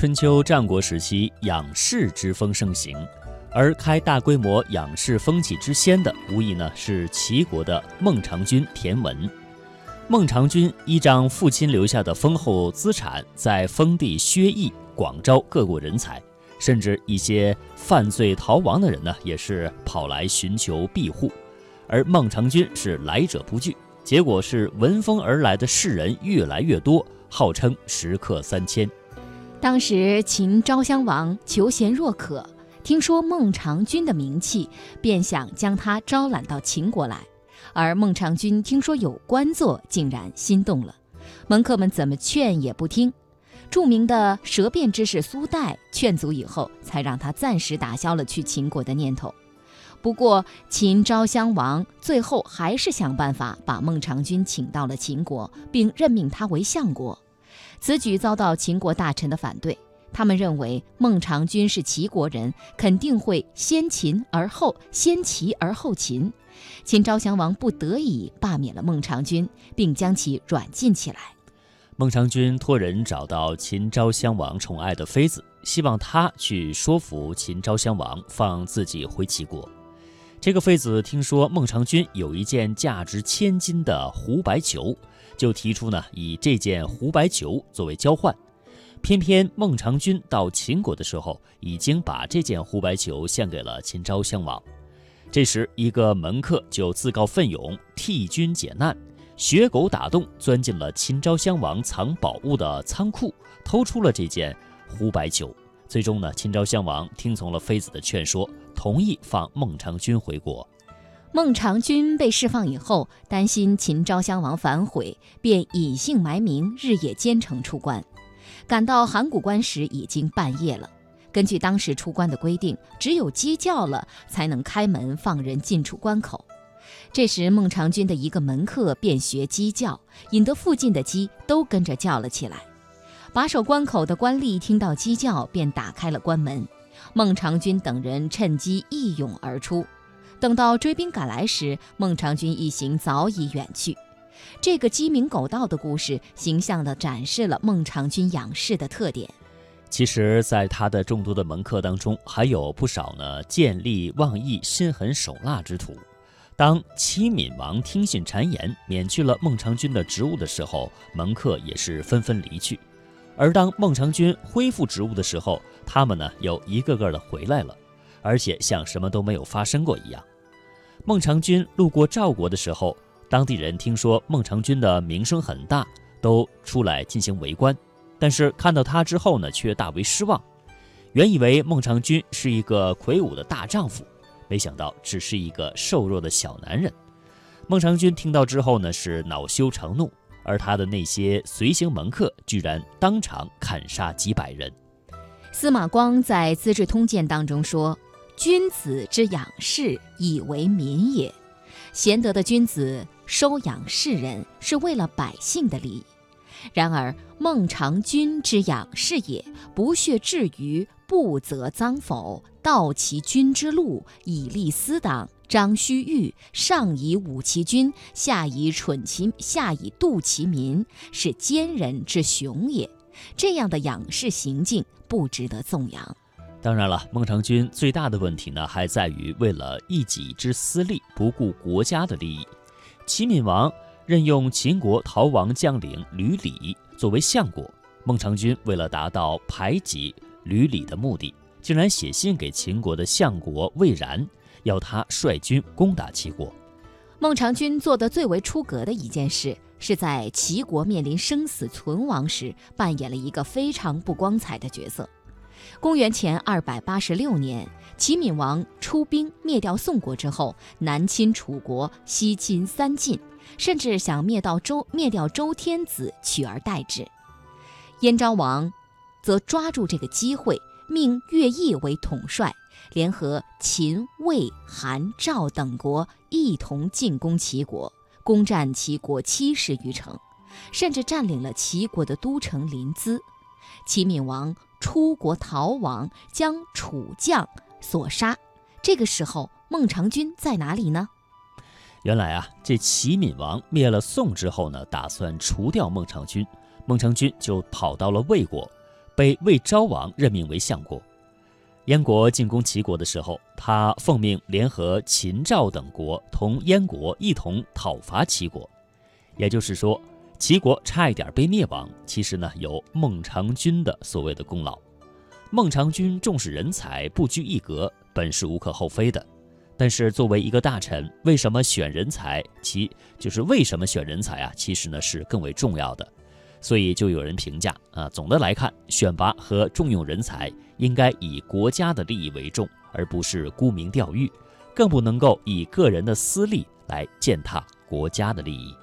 春秋战国时期，养士之风盛行，而开大规模养士风气之先的，无疑呢是齐国的孟尝君田文。孟尝君依仗父亲留下的丰厚资产，在封地薛邑广招各国人才，甚至一些犯罪逃亡的人呢，也是跑来寻求庇护。而孟尝君是来者不拒，结果是闻风而来的士人越来越多，号称食客三千。当时秦昭襄王求贤若渴，听说孟尝君的名气，便想将他招揽到秦国来。而孟尝君听说有官做，竟然心动了。门客们怎么劝也不听。著名的舌辩之士苏代劝阻以后，才让他暂时打消了去秦国的念头。不过，秦昭襄王最后还是想办法把孟尝君请到了秦国，并任命他为相国。此举遭到秦国大臣的反对，他们认为孟尝君是齐国人，肯定会先秦而后先齐而后秦。秦昭襄王不得已罢免了孟尝君，并将其软禁起来。孟尝君托人找到秦昭襄王宠爱的妃子，希望他去说服秦昭襄王放自己回齐国。这个妃子听说孟尝君有一件价值千金的胡白球，就提出呢以这件胡白球作为交换。偏偏孟尝君到秦国的时候，已经把这件胡白球献给了秦昭襄王。这时，一个门客就自告奋勇替君解难，学狗打洞钻进了秦昭襄王藏宝物的仓库，偷出了这件胡白球。最终呢，秦昭襄王听从了妃子的劝说，同意放孟尝君回国。孟尝君被释放以后，担心秦昭襄王反悔，便隐姓埋名，日夜兼程出关。赶到函谷关时，已经半夜了。根据当时出关的规定，只有鸡叫了才能开门放人进出关口。这时，孟尝君的一个门客便学鸡叫，引得附近的鸡都跟着叫了起来。把守关口的官吏听到鸡叫，便打开了关门。孟尝君等人趁机一涌而出。等到追兵赶来时，孟尝君一行早已远去。这个鸡鸣狗盗的故事，形象地展示了孟尝君养士的特点。其实，在他的众多的门客当中，还有不少呢见利忘义、心狠手辣之徒。当齐闵王听信谗言，免去了孟尝君的职务的时候，门客也是纷纷离去；而当孟尝君恢复职务的时候，他们呢又一个个的回来了，而且像什么都没有发生过一样。孟尝君路过赵国的时候，当地人听说孟尝君的名声很大，都出来进行围观。但是看到他之后呢，却大为失望。原以为孟尝君是一个魁梧的大丈夫，没想到只是一个瘦弱的小男人。孟尝君听到之后呢，是恼羞成怒，而他的那些随行门客居然当场砍杀几百人。司马光在《资治通鉴》当中说：“君子之养士，以为民也。贤德的君子收养士人，是为了百姓的利益。”然而，孟尝君之养士也，不屑至于不择赃否，盗其君之禄，以利私党。张须玉上以侮其君，下以蠢其下以妒其民，是奸人之雄也。这样的仰视行径不值得颂扬。当然了，孟尝君最大的问题呢，还在于为了一己之私利，不顾国家的利益。齐闵王。任用秦国逃亡将领吕礼作为相国，孟尝君为了达到排挤吕礼的目的，竟然写信给秦国的相国魏然，要他率军攻打齐国。孟尝君做的最为出格的一件事，是在齐国面临生死存亡时，扮演了一个非常不光彩的角色。公元前二百八十六年，齐闵王出兵灭掉宋国之后，南侵楚国，西侵三晋。甚至想灭到周灭掉周天子，取而代之。燕昭王则抓住这个机会，命乐毅为统帅，联合秦、魏、韩、赵等国一同进攻齐国，攻占齐国七十余城，甚至占领了齐国的都城临淄。齐闵王出国逃亡，将楚将所杀。这个时候，孟尝君在哪里呢？原来啊，这齐闵王灭了宋之后呢，打算除掉孟尝君，孟尝君就跑到了魏国。被魏昭王任命为相国。燕国进攻齐国的时候，他奉命联合秦、赵等国同燕国一同讨伐齐国。也就是说，齐国差一点被灭亡，其实呢有孟尝君的所谓的功劳。孟尝君重视人才，不拘一格，本是无可厚非的。但是作为一个大臣，为什么选人才？其就是为什么选人才啊？其实呢是更为重要的。所以就有人评价啊，总的来看，选拔和重用人才应该以国家的利益为重，而不是沽名钓誉，更不能够以个人的私利来践踏国家的利益。